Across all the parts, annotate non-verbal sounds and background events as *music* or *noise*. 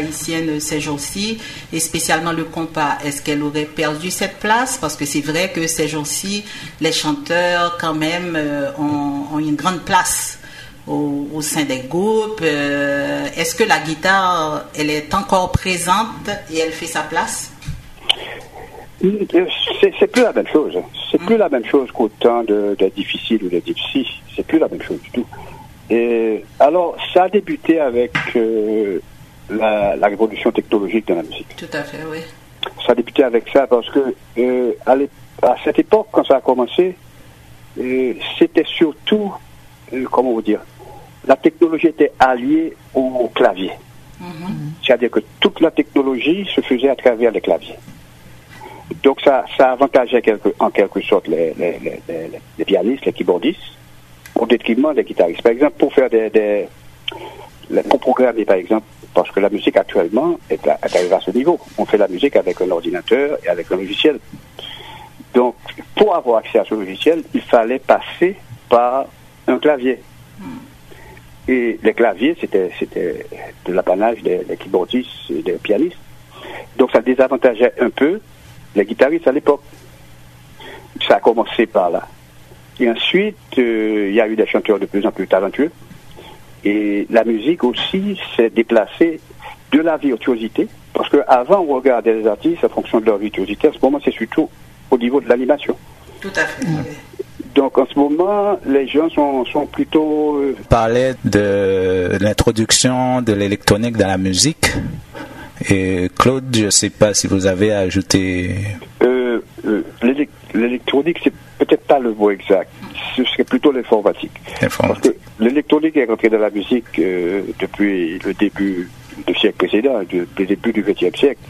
haïtienne ces jours-ci, et spécialement le compas. Est-ce qu'elle aurait perdu cette place? Parce que c'est vrai que ces jours-ci, les chanteurs, quand même, euh, ont, une grande place au, sein des groupes. Euh, est-ce que la guitare, elle est encore présente et elle fait sa place? C'est plus la même chose. C'est plus la même chose qu'au temps de, de difficile ou de difficile. C'est plus la même chose du tout. Et alors, ça a débuté avec euh, la, révolution technologique de la musique. Tout à fait, oui. Ça a débuté avec ça parce que euh, à, cette époque, quand ça a commencé, euh, c'était surtout, comment vous dire, la technologie était alliée au clavier. Mm-hmm. C'est-à-dire que toute la technologie se faisait à travers les claviers. Donc ça, ça avantageait en quelque sorte les, les, pianistes, les keyboardistes, au détriment des guitaristes. Par exemple, pour faire des, des pour programmer par exemple, parce que la musique actuellement est, arrivée à ce niveau. On fait la musique avec un ordinateur et avec un logiciel. Donc, pour avoir accès à ce logiciel, il fallait passer par un clavier. Et les claviers, c'était, c'était de l'apanage des, des keyboardistes et des pianistes. Donc, ça désavantageait un peu les guitaristes à l'époque. Ça a commencé par là. Et ensuite, euh, il y a eu des chanteurs de plus en plus talentueux. Et la musique aussi s'est déplacée de la virtuosité. Parce qu'avant, on regardait les artistes en fonction de leur virtuosité. En ce moment, c'est surtout au niveau de l'animation. Tout à fait. Donc en ce moment, les gens sont, sont plutôt... Euh... Parlait de l'introduction de l'électronique dans la musique. Et Claude, je ne sais pas si vous avez ajouté. Euh, euh, l'électronique, c'est peut-être pas le mot exact. Ce serait plutôt l'informatique. Parce que l'électronique est rentrée dans la musique euh, depuis le début du siècle précédent, depuis le début du XXe siècle.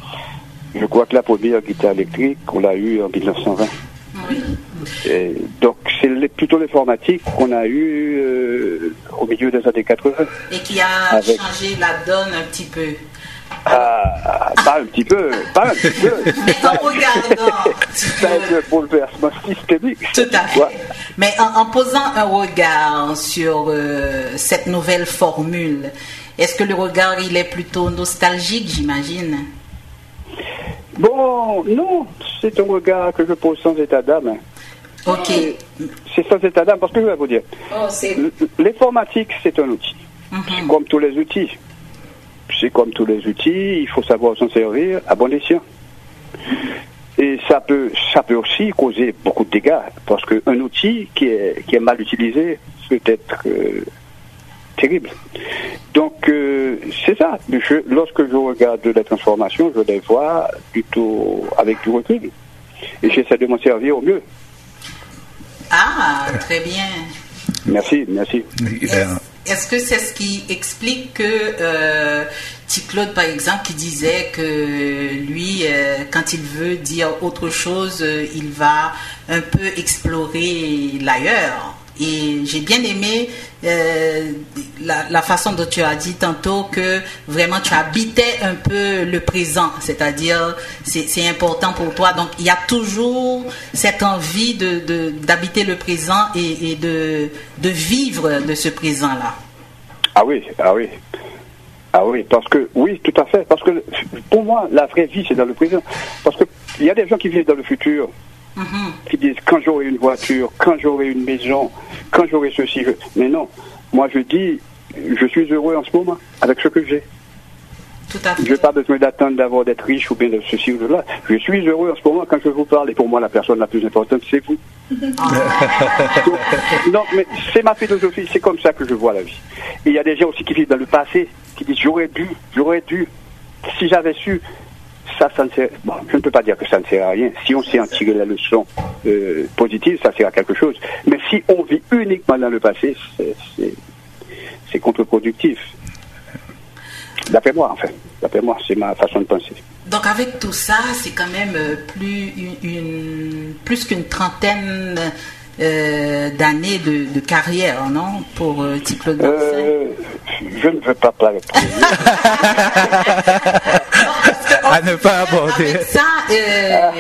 Je crois que la première guitare électrique, on l'a eue en 1920. Et donc c'est plutôt l'informatique qu'on a eu au milieu des années 80. Et qui a changé la donne un petit peu. Ah, pas un petit peu, pas un petit peu. *laughs* Mais en regardant. C'est un bouleversement systémique. Tout à fait. Mais en, posant un regard sur euh, cette nouvelle formule, est-ce que le regard il est plutôt nostalgique, j'imagine? Bon, non, c'est un regard que je pose sans état d'âme. Ok. C'est sans état d'âme parce que je vais vous dire. Oh, L'informatique, c'est un outil. Mhm. Comme tous les outils c'est comme tous les outils, il faut savoir s'en servir à bon escient. Et ça peut, ça peut aussi causer beaucoup de dégâts, parce qu'un outil qui est, qui est mal utilisé peut être euh, terrible. Donc, euh, c'est ça. lorsque je regarde la transformation, je les vois plutôt avec du recul. Et j'essaie de m'en servir au mieux. Ah, très bien. Merci, merci. Est-ce que c'est ce qui explique que euh, Claude, par exemple, qui disait que lui, euh, quand il veut dire autre chose, euh, il va un peu explorer l'ailleurs? Et j'ai bien aimé euh, la, façon dont tu as dit tantôt que vraiment tu habitais un peu le présent, c'est-à-dire c'est important pour toi. Donc il y a toujours cette envie de d'habiter le présent et, de, de vivre de ce présent-là. Ah oui, ah oui. Ah oui, parce que, oui, tout à fait. Parce que pour moi, la vraie vie, c'est dans le présent. Parce qu'il y a des gens qui vivent dans le futur. Mhm. qui disent quand j'aurai une voiture, quand j'aurai une maison, quand j'aurai ceci. Mais non, moi je dis, je suis heureux en ce moment avec ce que j'ai. Je n'ai pas besoin d'attendre d'avoir d'être riche ou bien de ceci ou de là. Je suis heureux en ce moment quand je vous parle. Et pour moi, la personne la plus importante, c'est vous. *laughs* Non, mais c'est ma philosophie. C'est comme ça que je vois la vie. Et il y a des gens aussi qui vivent dans le passé, qui disent j'aurais dû, j'aurais dû. Si j'avais su, ça, ça ne sert, bon, je ne peux pas dire que ça ne sert à rien. Si on sait en tirer la leçon euh, positive, ça sert à quelque chose. Mais si on vit uniquement dans le passé, c'est contre-productif. D'après moi, en fait. D'après moi, c'est ma façon de penser. Donc avec tout ça, c'est quand même euh, plus une, plus qu'une trentaine euh, d'années de, carrière, non, pour euh, euh, Je ne veux pas parler. *laughs* à ne pas aborder. Avec ça, euh,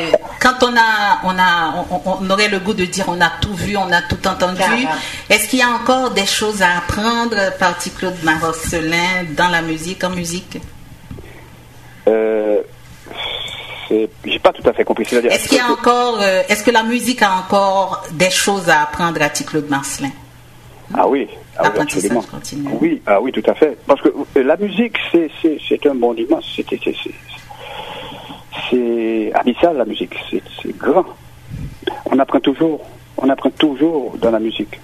quand on a, on a, on, on aurait le goût de dire on a tout vu, on a tout entendu. Est-ce qu'il y a encore des choses à apprendre par Claude Marcelin dans la musique, en musique? Euh, J'ai pas tout à fait compris. Est-ce qu'il y a encore, euh, est-ce que la musique a encore des choses à apprendre à Claude Marcelin Ah oui, ah oui, absolument. Oui, ah oui, tout à fait. Parce que euh, la musique, c'est c'est c'est un monde immense. C'est abyssal la musique. C'est grand. On apprend toujours. On apprend toujours dans la musique.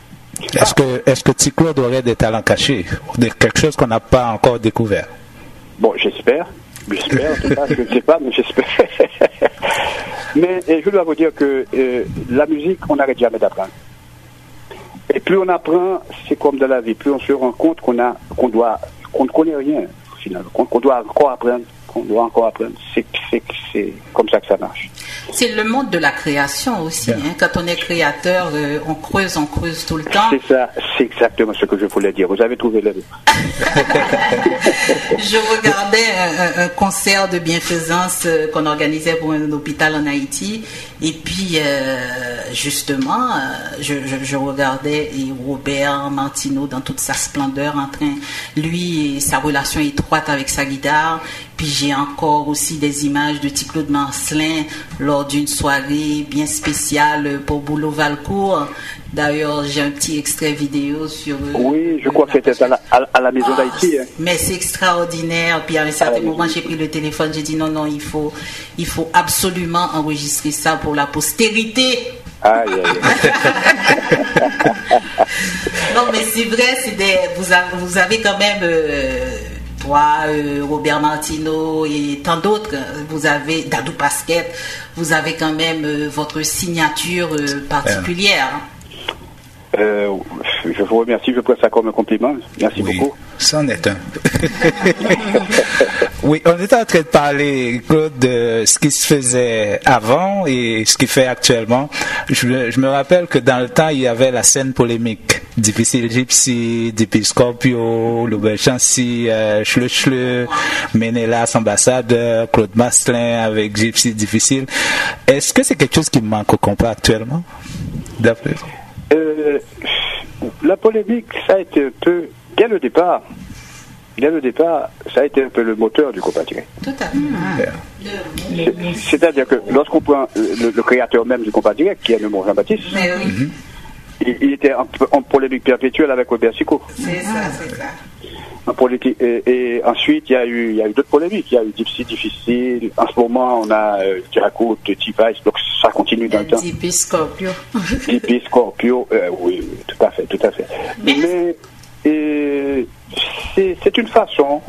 Est-ce que, est-ce que Petit Claude aurait des talents cachés, de quelque chose qu'on n'a pas encore découvert? Bon, j'espère. J'espère, en tout cas, je ne sais pas, mais j'espère. *laughs* mais je dois vous dire que euh, la musique, on n'arrête jamais d'apprendre. Et plus on apprend, c'est comme dans la vie, plus on se rend compte qu'on a, qu'on doit, qu'on ne connaît rien, finalement, qu'on doit encore apprendre, qu'on doit encore apprendre. C'est, comme ça que ça marche. C'est le monde de la création aussi. Hein. Quand on est créateur, euh, on creuse, on creuse tout le temps. C'est ça, c'est exactement ce que je voulais dire. Vous avez trouvé le mot. *laughs* Je regardais un, concert de bienfaisance euh, qu'on organisait pour un hôpital en Haïti. Et puis, euh, justement, je, je- je regardais Robert Martineau dans toute sa splendeur en train, lui et sa relation étroite avec sa guitare. Puis j'ai encore aussi des images de Claude Marcelin lors d'une soirée bien spéciale pour Boulot Valcourt. D'ailleurs, j'ai un petit extrait vidéo sur... euh, Oui, je crois que c'était à la, à la- à la maison ah, d'Haïti. hein. Mais c'est extraordinaire. Puis à un certain moment, j'ai pris le téléphone, j'ai dit non, non, il faut, il faut absolument enregistrer ça pour la postérité. Aïe, aïe, aïe. *laughs* Non, mais c'est vrai, c'est des, vous, avez, vous avez quand même, euh, toi, euh, Robert Martineau et tant d'autres, vous avez Dadou Pasquette, vous avez quand même euh, votre signature euh, particulière. Euh, je vous remercie, je prends ça comme un compliment. Merci Oui, beaucoup. C'en est un. *laughs* oui, on était en train de parler, Claude, de ce qui se faisait avant et ce qui fait actuellement. Je, me- rappelle que dans le temps, il y avait la scène polémique. Difficile Gypsy, Dipi Scorpio, Loubel Chancy, euh, Chle Chle, Ménélas, ambassadeur, Claude Maslin avec Gypsy Difficile. Est-ce que c'est quelque chose qui manque au compas actuellement? D'après vous? Euh, la polémique, ça a été un peu, dès le départ, dès le départ, ça a été un peu le moteur du compatiré. Tout à fait. C'est- C'est-à-dire que lorsqu'on prend euh, le, le créateur même du compas direct, qui est le mot Jean-Baptiste, oui, il, il était en, en polémique perpétuelle avec Robert Sicot. c'est ça, c'est ça. En politique, et, et ensuite, il y a eu, il y a eu d'autres polémiques. Il y a eu Gypsy difficile. En ce moment, on a euh, Tiracoute, T-Vice, donc ça continue dans le temps. Dipi Scorpio. Hippie, Scorpio, euh, oui, oui, tout à fait, tout à fait. Mais- Mais euh, c'est c'est une façon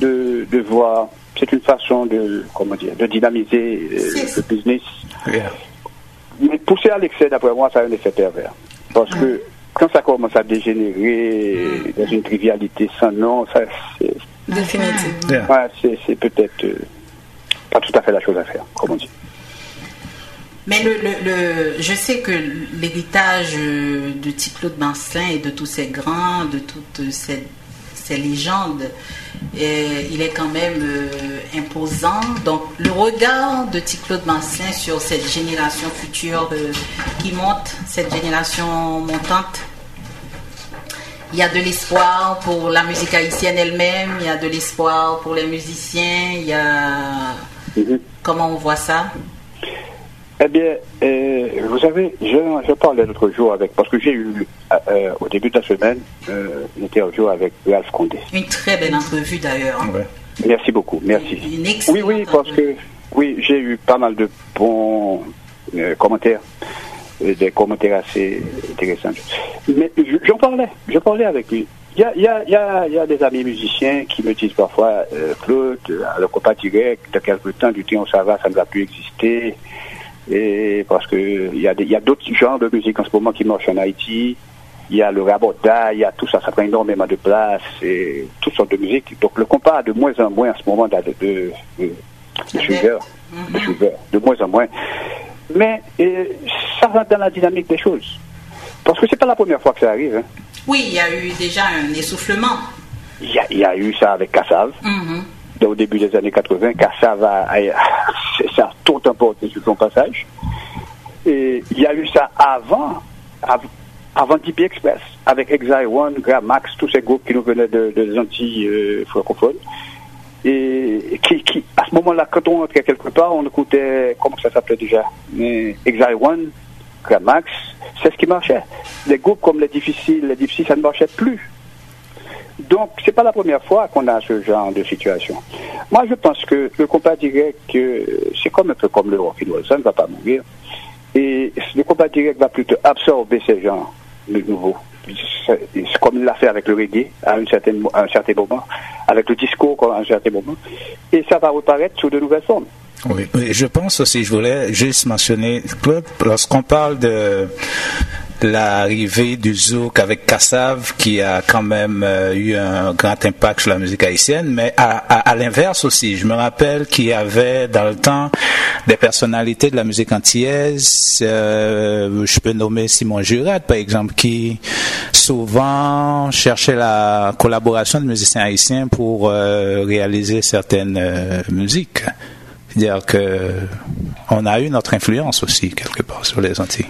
de, de voir, c'est une façon de, comment dire, de dynamiser euh, le business. Yeah. Mais pousser à l'excès, d'après moi, ça a un effet pervers. Parce que quand ça commence à dégénérer dans une trivialité sans nom, ça, c'est Définitivement. Yeah. ouais, c'est- c'est peut-être euh, pas tout à fait la chose à faire, comme on dit. Mais le, le, le- je sais que l'héritage euh, de Claude Marcelin et de tous ces grands, de toutes ces, ces légendes, euh, il est quand même euh, imposant. Donc le regard de Claude Marcelin sur cette génération future euh, qui monte, cette génération montante, il y a de l'espoir pour la musique haïtienne elle-même, il y a de l'espoir pour les musiciens, il y a... Mhm. Comment on voit ça? Eh bien, euh, vous savez, je, je parlais l'autre jour avec, parce que j'ai eu euh, euh, au début de la semaine euh, une interview avec Ralph Condé. Une très belle entrevue d'ailleurs. hein. Ouais. Merci beaucoup, merci. Une Oui, excellente oui, parce que oui, j'ai eu pas mal de bons euh, commentaires, des commentaires assez intéressants. Mais je- j'en parlais, je parlais avec lui. Il y a, il y, a, il y, a, il y a des amis musiciens qui me disent parfois, euh, Claude, à le compas direct, de quelque temps, du temps où ça va, ça ne va plus exister. Et parce que il y a, y a d'autres genres de musique en ce moment qui marchent en Haïti. Il y a le raboda, il y a tout ça, ça prend énormément de place, et toutes sortes de musique. Donc le compas a de moins en moins en ce moment de, de, de, de, de suiveurs, de suiveurs, de moins en moins. Mais euh, ça rentre dans la dynamique des choses. Parce que c'est pas la première fois que ça arrive. hein. Oui, il y a eu déjà un essoufflement. Il y, a, il y a eu ça avec Kassav, Mhm. Au début des années 80, car ça va, ça a tout emporté sur son passage. Et il y a eu ça avant, avant DP Express, avec Exile One, Gramax, tous ces groupes qui nous venaient de, des Antilles euh, francophones. Et qui, à ce moment-là, quand on entrait quelque part, on écoutait, comment ça s'appelait déjà Exile One, Gramax, c'est ce qui marchait. Les groupes comme les difficiles, les difficiles, ça ne marchait plus. Donc, c'est pas la première fois qu'on a ce genre de situation. Moi, je pense que le combat direct, c'est comme un peu comme le rock ça ne va pas mourir. Et le combat direct va plutôt absorber ces gens de nouveau. Comme il l'a fait avec le reggae à, un certain moment, avec le disco à un certain moment. Et ça va reparaître sous de nouvelles formes. Oui, je pense aussi, je voulais juste mentionner, lorsqu'on parle de l'arrivée du zouk avec Kassav qui a quand même euh, eu un grand impact sur la musique haïtienne, mais à, l'inverse aussi, je me rappelle qu'il y avait dans le temps des personnalités de la musique antillaise, euh, je peux nommer Simon Jurat par exemple, qui souvent cherchait la collaboration de musiciens haïtiens pour euh, réaliser certaines musiques. C'est-à-dire que on a eu notre influence aussi quelque part sur les Antilles.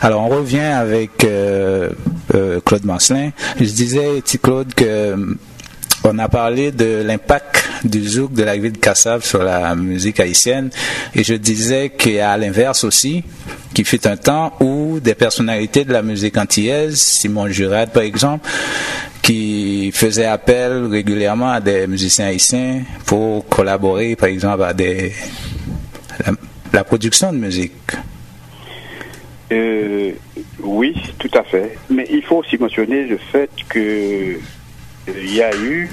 Alors on revient avec euh, euh, Claude Marcelin. Je disais, petit Claude, que euh, on a parlé de l'impact du zouk de la ville de Kassav sur la musique haïtienne et je disais qu'à l'inverse aussi, qu'il fut un temps où des personnalités de la musique antillaise, Simon Jurad par exemple, qui faisait appel régulièrement à des musiciens haïtiens pour collaborer par exemple à la production de musique. Euh, oui, tout à fait. Mais il faut aussi mentionner le fait que euh, il y a eu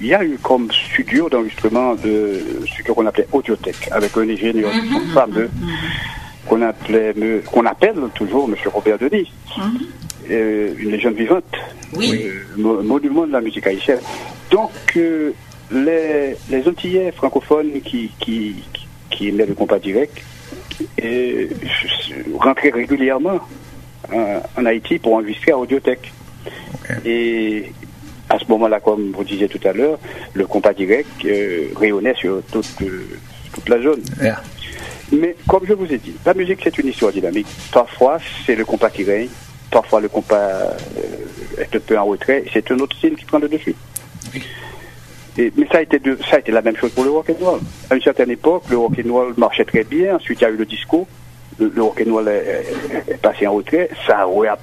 il y a eu comme studio d'enregistrement de ce qu'on appelait Audiotech, avec un ingénieur mhm. fameux qu'on appelait qu'on appelle toujours M. Robert Denis, mhm. euh, une légende vivante, oui. monument de la musique haïtienne. Donc les, les Antillais francophones qui, qui, qui aimaient le compas direct et rentrer régulièrement en, Haïti pour enregistrer à Audiotech. Et à ce moment-là, comme vous disiez tout à l'heure, le compas direct euh, rayonnait sur toute, euh, toute la zone. Mais comme je vous ai dit, la musique c'est une histoire dynamique. Parfois c'est le compas qui règne, parfois le compas euh, est un peu en retrait, c'est un autre style qui prend le dessus mais ça a, été ça a été la même chose pour le rock and roll. À une certaine époque, le rock and roll marchait très bien. Ensuite, il y a eu le disco. Le, rock and roll est, passé en retrait. Ça a,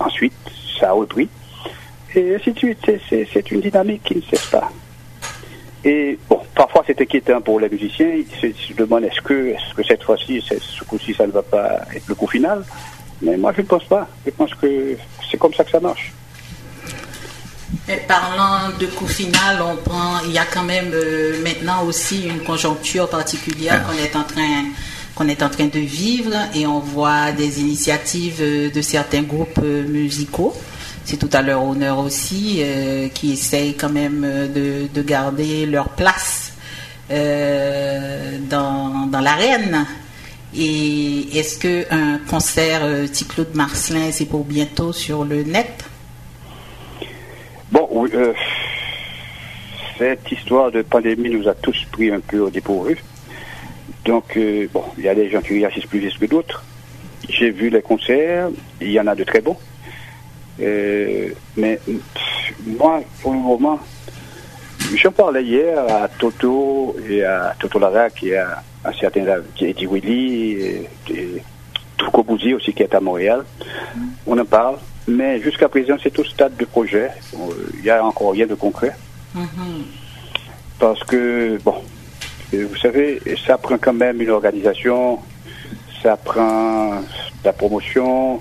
ensuite, ça a repris. Et ainsi de suite. C'est une dynamique qui ne cesse pas. Et bon, parfois c'est inquiétant pour les musiciens. Ils se, demandent est-ce que, est-ce que cette fois-ci, ce coup-ci, ça ne va pas être le coup final? Mais moi, je ne pense pas. Je pense que c'est comme ça que ça marche. Et parlant de coût final, on prend, il y a quand même euh, maintenant aussi une conjoncture particulière qu'on est en train qu'on est en train de vivre et on voit des initiatives euh, de certains groupes euh, musicaux. C'est tout à leur honneur aussi, qui essayent quand même de, de garder leur place dans, dans l'arène. Et est-ce qu'un concert Ticlo de Marcelin, c'est pour bientôt sur le net? Oui, euh, cette histoire de pandémie nous a tous pris un peu au dépourvu. Donc, euh, bon, il y a des gens qui réagissent plus vite que d'autres. J'ai vu les concerts, il y en a de très bons. Euh, mais moi, pour le moment, je parlais hier à Toto et à Toto Larac et à, un certain Eddie Willy et, et aussi qui est à Montréal. On en parle, mais jusqu'à présent, c'est au stade de projet. Il n'y a encore rien de concret. Mm-hmm. Parce que, bon, vous savez, ça prend quand même une organisation, ça prend la promotion.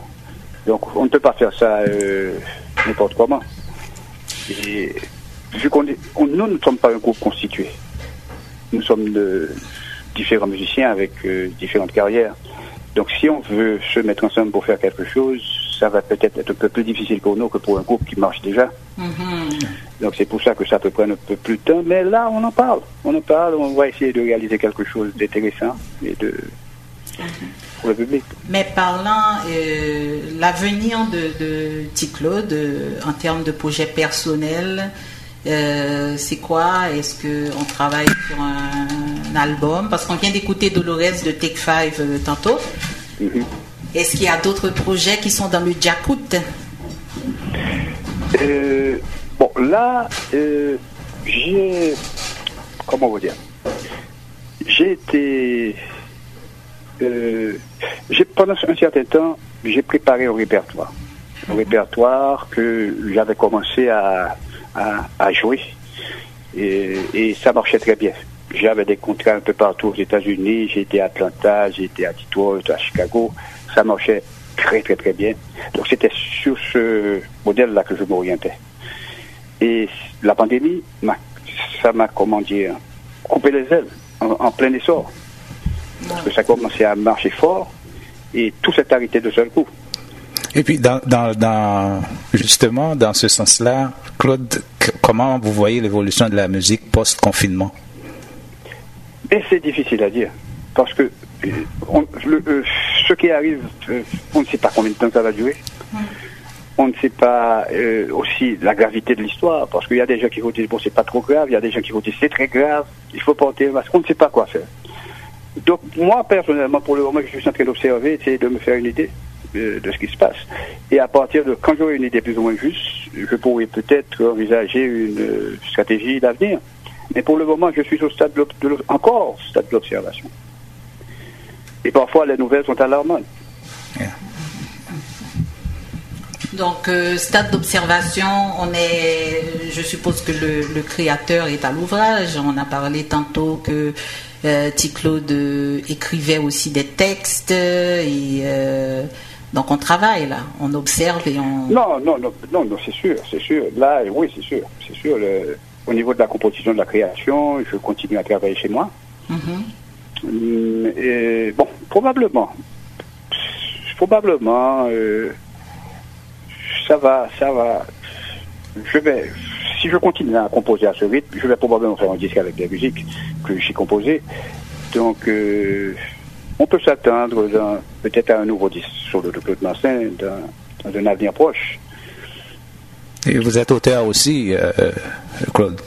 Donc, on ne peut pas faire ça euh, n'importe comment. Et vu qu'on nous ne sommes pas un groupe constitué, nous sommes de différents musiciens avec euh, différentes carrières. Donc, si on veut se mettre ensemble pour faire quelque chose, ça va peut-être être un peu plus difficile pour nous que pour un groupe qui marche déjà. Mm-hmm. Donc c'est pour ça que ça peut prendre un peu plus de temps. Mais là, on en parle. On en parle. On va essayer de réaliser quelque chose d'intéressant et de mm-hmm. pour le public. Mais parlant euh, l'avenir de, de Claude euh, en termes de projet personnel, euh, c'est quoi? Est-ce qu'on travaille sur un, album? Parce qu'on vient d'écouter Dolores de Take Five tantôt. Mm-hmm. Est-ce qu'il y a d'autres projets qui sont dans le Jakut? Euh, Bon, là, euh, j'ai. Comment vous dire? J'ai été. Euh, pendant un certain temps, j'ai préparé un répertoire. Un mhm. répertoire que j'avais commencé à, jouer. Et, et, ça marchait très bien. J'avais des contrats un peu partout aux États-Unis. J'étais à Atlanta, j'étais à Detroit, à Chicago ça marchait très très très bien. Donc c'était sur ce modèle-là que je m'orientais. Et la pandémie, ça m'a, comment dire, coupé les ailes en, plein essor. Parce que ça commençait à marcher fort et tout s'est arrêté de seul coup. Et puis, dans, dans, justement, dans ce sens-là, Claude, comment vous voyez l'évolution de la musique post-confinement? Et c'est difficile à dire. Parce que euh, ce qui arrive, euh, on ne sait pas combien de temps ça va durer. On ne sait pas euh, aussi la gravité de l'histoire, parce qu'il y a des gens qui vont dire bon c'est pas trop grave, il y a des gens qui vont dire c'est très grave, il faut porter un masque. On ne sait pas quoi faire. Donc moi personnellement, pour le moment, je suis en train d'observer, essayer de me faire une idée de, ce qui se passe. Et à partir de quand j'aurai une idée plus ou moins juste, je pourrai peut-être envisager une stratégie d'avenir. Mais pour le moment, je suis au stade de, encore au stade de l'observation. Et parfois, les nouvelles sont alarmantes. Donc, euh, stade d'observation, on est, je suppose que le, créateur est à l'ouvrage. On a parlé tantôt que euh, Ticlaude euh, écrivait aussi des textes et euh, donc on travaille là, on observe et on. Non, non, non, non, non c'est sûr, c'est sûr. Là, oui, c'est sûr, c'est sûr. Au niveau de la composition de la création, je continue à travailler chez moi. Mm-hmm. Mm, et, bon, probablement. Probablement, euh, ça va, ça va. Je vais, si je continue à composer à ce rythme, je vais probablement faire un disque avec des musiques que j'ai composées. Donc, euh, on peut s'attendre peut-être à un nouveau disque sur le Claude Massin dans, dans un avenir proche. Et vous êtes auteur aussi, euh, Claude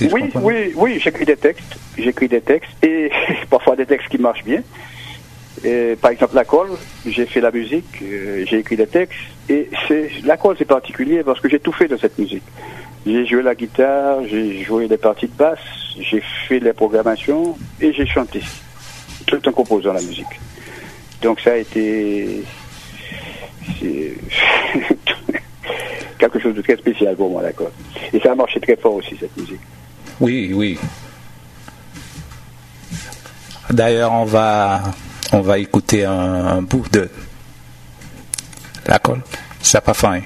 oui, oui, oui, j'écris des textes. J'écris des textes et *laughs* parfois des textes qui marchent bien. par exemple, la colle, j'ai fait la musique, euh, j'ai écrit des textes. Et c'est la colle, c'est particulier parce que j'ai tout fait de cette musique. J'ai joué la guitare, j'ai joué des parties de basse, j'ai fait les programmations et j'ai chanté. Tout en composant la musique. Donc ça a été *laughs* quelque chose de très spécial pour moi, d'accord. Et ça a marché très fort aussi, cette musique. Oui, oui. D'ailleurs, on va, on va écouter un, bout de la colle. Ça pas faim.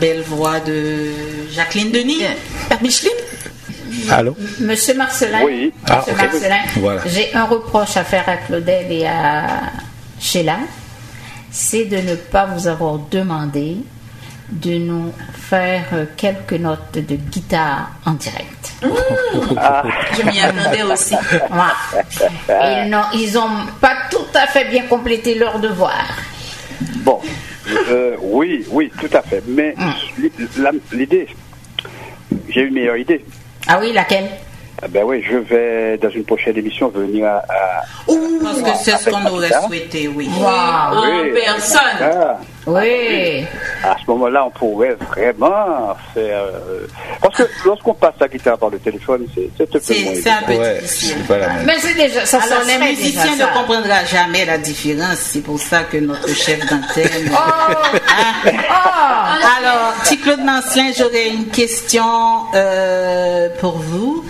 Belle voix de Jacqueline Denis. Père Micheline Allô? Monsieur Marcelin, Oui. Ah, Monsieur. Marcelin, Voilà. j'ai un reproche à faire à Claudel et à Sheila, c'est de ne pas vous avoir demandé de nous faire quelques notes de guitare en direct. Je m'y attendais aussi. Ils n'ont ils ont pas tout à fait bien complété leur devoir. Bon, euh, oui, oui, tout à fait. Mais la- l'idée, j'ai une meilleure idée. Ah oui, laquelle? Ah Ben oui, je vais dans une prochaine émission venir à. à- Parce que c'est ce qu'on aurait Avec souhaité, oui. Waouh. En Oui, personne. ah, Oui. à ce moment-là, on pourrait vraiment faire. euh, Parce que lorsqu'on passe la guitare par le téléphone, c'est un peu C'est moins c'est un peu Ouais, difficile. Mais c'est déjà ça. Alors les musiciens ne ça. comprendront jamais la différence. C'est pour ça que notre chef d'antenne. Oh. Ah. Alors, petit Claude Mancelin, j'aurais une question euh, pour vous.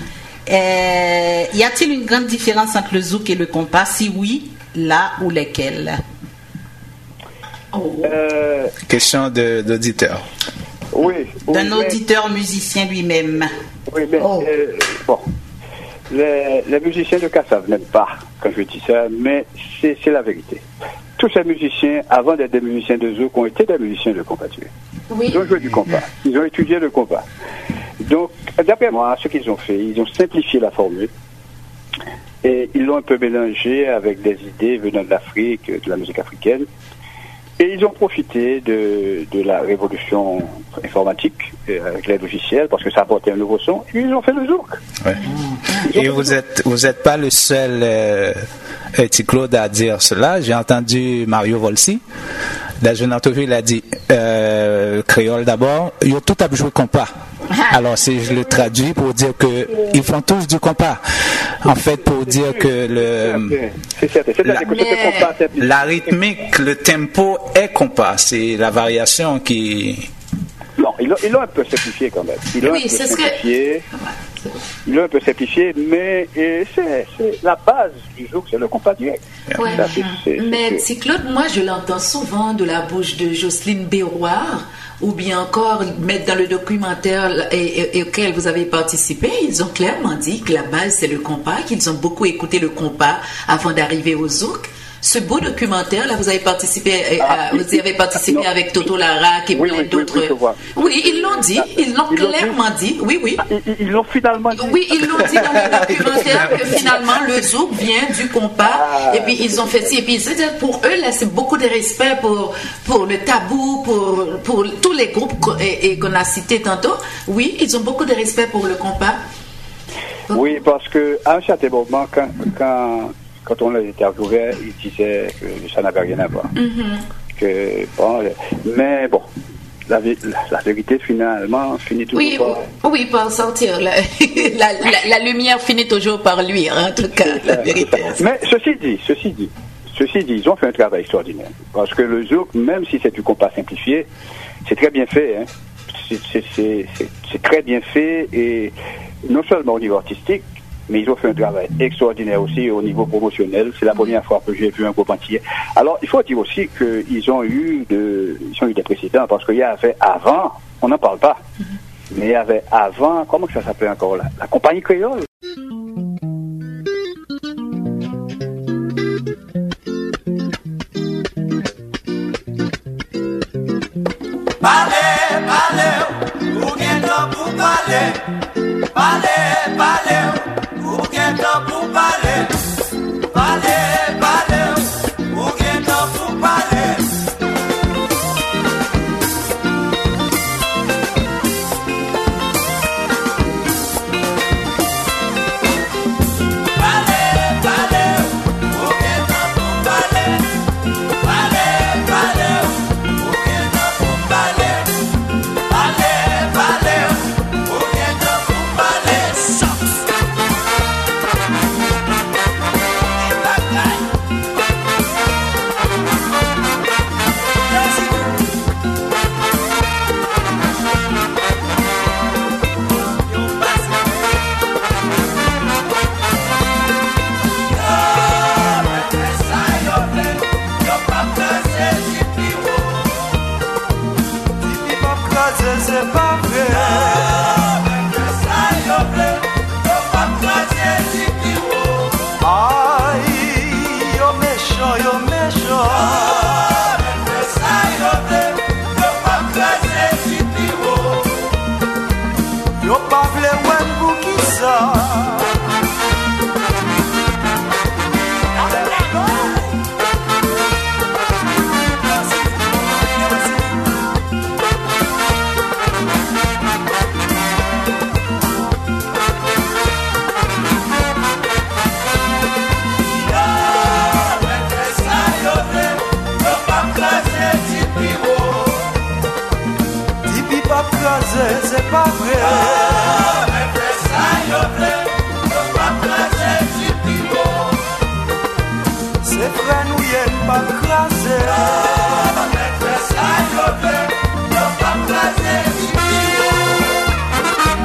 Euh, y a-t-il une grande différence entre le zouk et le compas Si oui, là ou lesquels Euh, Question d'auditeur. oui. oui, D'un auditeur musicien lui-même. Oui, mais Oh. euh, bon, les, les musiciens de Kassav n'aiment pas quand je dis ça, mais c'est c'est la vérité. Tous ces musiciens, avant d'être des musiciens de zouk, ont été des musiciens de compas. Oui. Ils ont joué du compas. Ils ont étudié le compas. Donc, d'après moi, ce qu'ils ont fait, ils ont simplifié la formule et ils l'ont un peu mélangé avec des idées venant de l'Afrique, de la musique africaine. Et ils ont profité de, de la révolution informatique euh, avec les logiciels parce que ça apportait un nouveau son. Et ils ont fait le zouk. Ouais. Et vous êtes vous êtes pas le seul euh, euh, Claude à dire cela. J'ai entendu Mario Volsi. Dans une entrevue, il a dit euh, créole d'abord. Ils ont tout à jouer compas. *laughs* Alors si je le traduis pour dire que ils font tous du compas. En fait, pour dire que le La- simplifié. la rythmique, le tempo est compas. C'est la variation qui Non, ils l'ont ils l'ont un peu simplifié quand même. Ils l'ont Oui, un peu c'est ce que- simplifié. Ils l'ont un peu simplifié, mais et c'est c'est la base du zouk, c'est le compas direct. Ouais. Mais c'est- Claude, moi je l'entends souvent de la bouche de Jocelyne Béroir ou bien encore mettre dans le documentaire auquel vous avez participé, ils ont clairement dit que la base c'est le compas, qu'ils ont beaucoup écouté le compas avant d'arriver au zouk. Ce beau documentaire, là, vous avez participé, euh, Ah, à- vous y avez participé non. avec Toto Larac et Oui, plein oui, d'autres. oui, ils l'ont dit, ils l'ont Ils l'ont dit. clairement dit. Oui, oui. Ils- ils- l'ont finalement dit. Oui, ils l'ont dit dans le *laughs* documentaire que finalement le zouk vient du compas Ah. et puis ils ont fait ci et puis pour eux là c'est beaucoup de respect pour pour le tabou pour pour tous les groupes qu'on- et, et qu'on a cités tantôt. Oui, ils ont beaucoup de respect pour le compas. Oui, parce que à un certain moment, quand, quand, quand on l'a interviewé, il disait que ça n'avait rien à voir. que, bon, mais bon, la, vé- la, la vérité finalement finit toujours Oui, par. oui, par sortir. La, *laughs* lumière finit toujours par luire, en tout cas, la vérité. Mais ceci dit, ceci dit, ceci dit, ils ont fait un travail extraordinaire. Parce que le zouk, même si c'est du compas simplifié, c'est très bien fait. Hein. C'est très bien fait et non seulement au niveau artistique, mais ils ont fait un travail extraordinaire aussi au niveau promotionnel. C'est la première fois que j'ai vu un groupe entier. Alors, il faut dire aussi qu'ils ont eu ils ont eu des précédents parce qu'il y avait avant, on n'en parle pas, mais il y avait avant, comment ça s'appelait encore là La compagnie créole? Pale, pale, ou gen tan pou pale Pale, my closet.